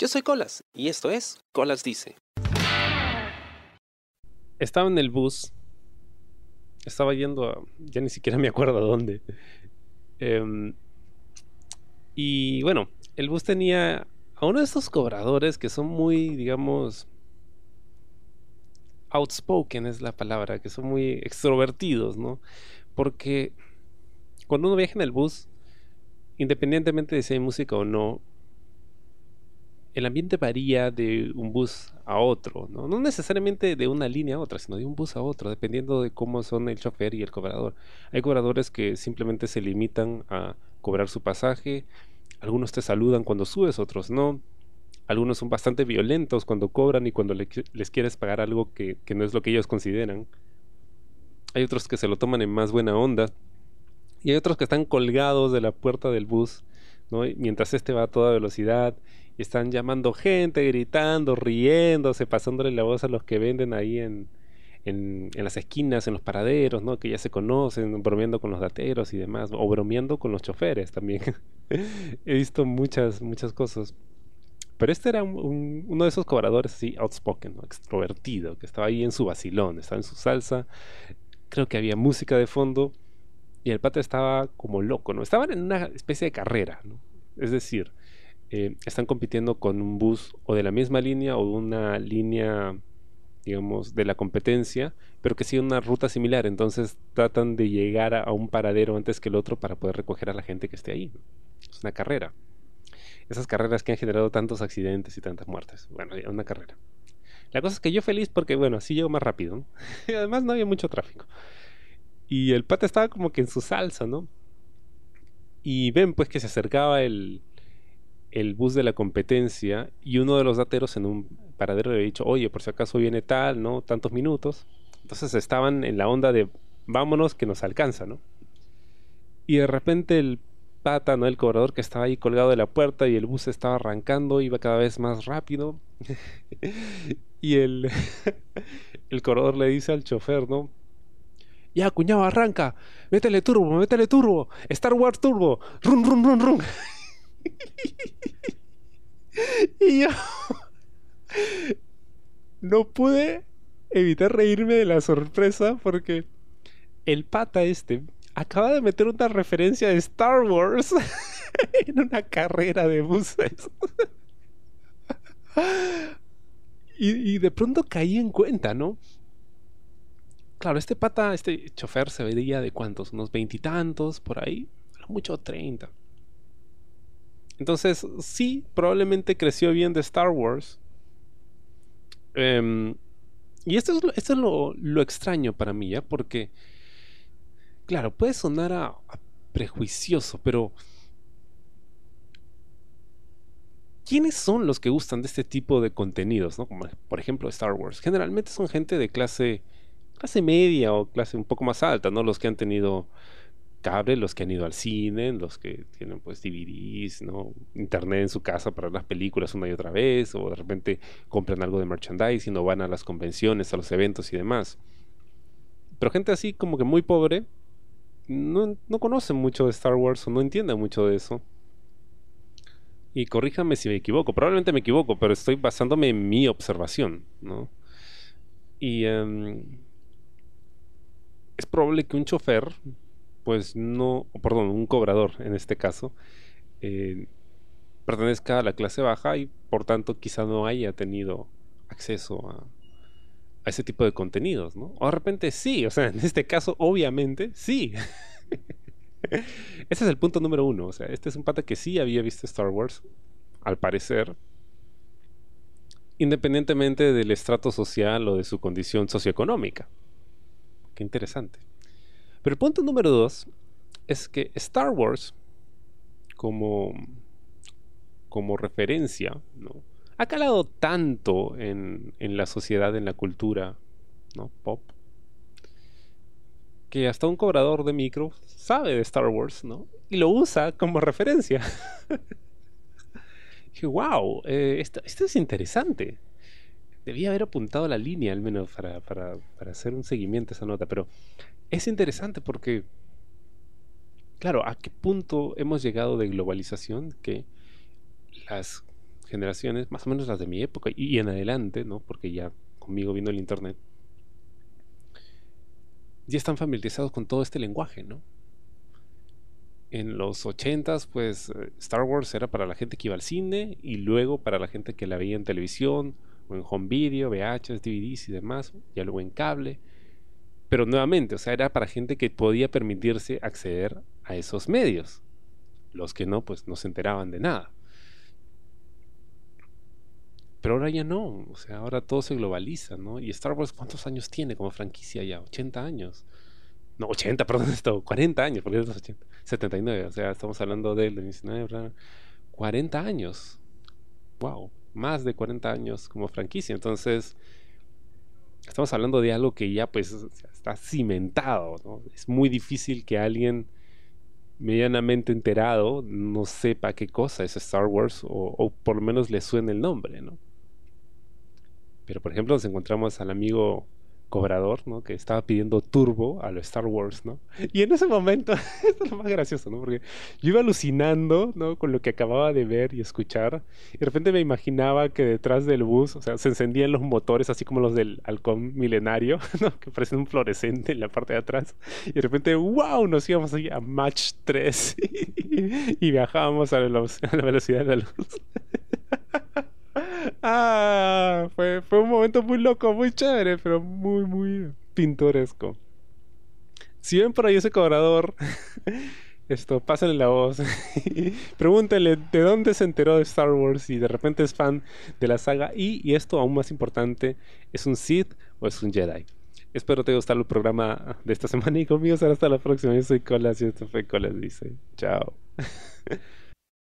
Yo soy Colas y esto es Colas Dice. Estaba en el bus. Estaba yendo a... Ya ni siquiera me acuerdo a dónde. Em, y bueno, el bus tenía a uno de estos cobradores que son muy, digamos, outspoken es la palabra, que son muy extrovertidos, ¿no? Porque cuando uno viaja en el bus, independientemente de si hay música o no, el ambiente varía de un bus a otro, ¿no? no necesariamente de una línea a otra, sino de un bus a otro, dependiendo de cómo son el chofer y el cobrador. Hay cobradores que simplemente se limitan a cobrar su pasaje, algunos te saludan cuando subes, otros no. Algunos son bastante violentos cuando cobran y cuando les quieres pagar algo que, no es lo que ellos consideran. Hay otros que se lo toman en más buena onda. Y hay otros que están colgados de la puerta del bus, mientras este va a toda velocidad están llamando gente, gritando, riéndose, pasándole la voz a los que venden ahí en, en, las esquinas, en los paraderos, ¿no? Que ya se conocen, bromeando con los dateros y demás, o bromeando con los choferes también. He visto muchas, muchas cosas. Pero este era uno de esos cobradores así outspoken, extrovertido, que estaba ahí en su vacilón, estaba en su salsa. Creo que había música de fondo y el pata estaba como loco, ¿no? Estaban en una especie de carrera, ¿no? Es decir, eh, están compitiendo con un bus o de la misma línea o de una línea, digamos, de la competencia, pero que sigue una ruta similar. Entonces tratan de llegar a, un paradero antes que el otro para poder recoger a la gente que esté ahí. Es una carrera. Esas carreras que han generado tantos accidentes y tantas muertes. Bueno, una carrera. La cosa es que yo feliz porque, bueno, así llego más rápido. y además no había mucho tráfico. Y el pata estaba como que en su salsa, ¿no? Y ven pues que se acercaba el, el bus de la competencia y uno de los dateros en un paradero le había dicho, oye, por si acaso viene tal, ¿no? Tantos minutos. Entonces estaban en la onda de, vámonos que nos alcanza, ¿no? Y de repente el pata, ¿no? El cobrador que estaba ahí colgado de la puerta y el bus estaba arrancando, iba cada vez más rápido. y el, el le dice al chofer, ¿no? Ya, cuñado, arranca. Métele turbo, métele turbo. Star Wars turbo. Run, run, run, run. y yo no pude evitar reírme de la sorpresa porque el pata este acaba de meter una referencia de Star Wars en una carrera de buses. y, de pronto caí en cuenta, ¿no? Claro, este pata, este chofer se veía de cuántos, unos veintitantos, por ahí, mucho treinta. Entonces, sí, probablemente creció bien de Star Wars. Em, y esto es, esto es lo, lo, extraño para mí, ¿ya? Porque, claro, puede sonar a, prejuicioso, pero... ¿Quiénes son los que gustan de este tipo de contenidos? ¿no? Como por ejemplo Star Wars. Generalmente son gente de clase, clase media o clase un poco más alta, ¿no? Los que han tenido cable, los que han ido al cine, los que tienen pues DVDs, ¿no? Internet en su casa para ver las películas una y otra vez, o de repente compran algo de merchandising o van a las convenciones, a los eventos y demás. Pero gente así como que muy pobre, no, no conoce mucho de Star Wars o no entiende mucho de eso. Y corríjame si me equivoco, probablemente me equivoco, pero estoy basándome en mi observación, ¿no? Y em, es probable que un chofer pues no, perdón, un cobrador en este caso, eh, pertenezca a la clase baja y por tanto quizá no haya tenido acceso a, ese tipo de contenidos, ¿no? O de repente sí, o sea, en este caso obviamente sí. Ese es el punto número uno, o sea, este es un pata que sí había visto Star Wars, al parecer, independientemente del estrato social o de su condición socioeconómica. Qué interesante. Pero el punto número dos es que Star Wars, como, como referencia, ¿no? ha calado tanto en, en, la sociedad, en la cultura ¿no? pop, que hasta un cobrador de micro sabe de Star Wars, ¿no? Y lo usa como referencia. dije, wow, eh, esto, es interesante. Debía haber apuntado la línea al menos para, para, para hacer un seguimiento a esa nota, pero es interesante porque, claro, ¿a qué punto hemos llegado de globalización que las generaciones, más o menos las de mi época y en adelante, ¿no? Porque ya conmigo vino el internet, ya están familiarizados con todo este lenguaje, ¿no? En los 80s, pues eh, Star Wars era para la gente que iba al cine y luego para la gente que la veía en televisión o en home video, VHS, DVDs y demás, ya luego en cable. Pero nuevamente, o sea, era para gente que podía permitirse acceder a esos medios. Los que no, pues no se enteraban de nada. Pero ahora ya no, o sea, ahora todo se globaliza, ¿no? Y Star Wars, ¿cuántos años tiene como franquicia ya? ¿80 años? No, 80, perdón, esto, 40 años, porque es 80, 79, o sea, estamos hablando del 19, 40 años. Wow, más de 40 años como franquicia. Entonces, estamos hablando de algo que ya pues está cimentado. Es muy difícil que alguien medianamente enterado no sepa qué cosa es Star Wars o, o por lo menos le suene el nombre, ¿no? Pero por ejemplo nos encontramos al amigo cobrador, ¿no? Que estaba pidiendo turbo a lo Star Wars, ¿no? Y en ese momento, esto es lo más gracioso, ¿no? Porque yo iba alucinando, ¿no? Con lo que acababa de ver y escuchar. Y de repente me imaginaba que detrás del bus, o sea, se encendían los motores, así como los del halcón milenario, ¿no? Que parecen un fluorescente en la parte de atrás. Y de repente, ¡wow! Nos íbamos a Match 3 y viajábamos a la, a la velocidad de la luz. Ah, fue, fue un momento muy loco, muy chévere, pero muy, muy pintoresco. Si ven por ahí ese cobrador, esto, pásenle la voz. Pregúntenle de dónde se enteró de Star Wars y de repente es fan de la saga. Y, y esto, aún más importante, ¿es un Sith o es un Jedi? Espero te haya gustado el programa de esta semana y conmigo será hasta la próxima. Yo soy Colas y esto fue Colas Dice. Chao.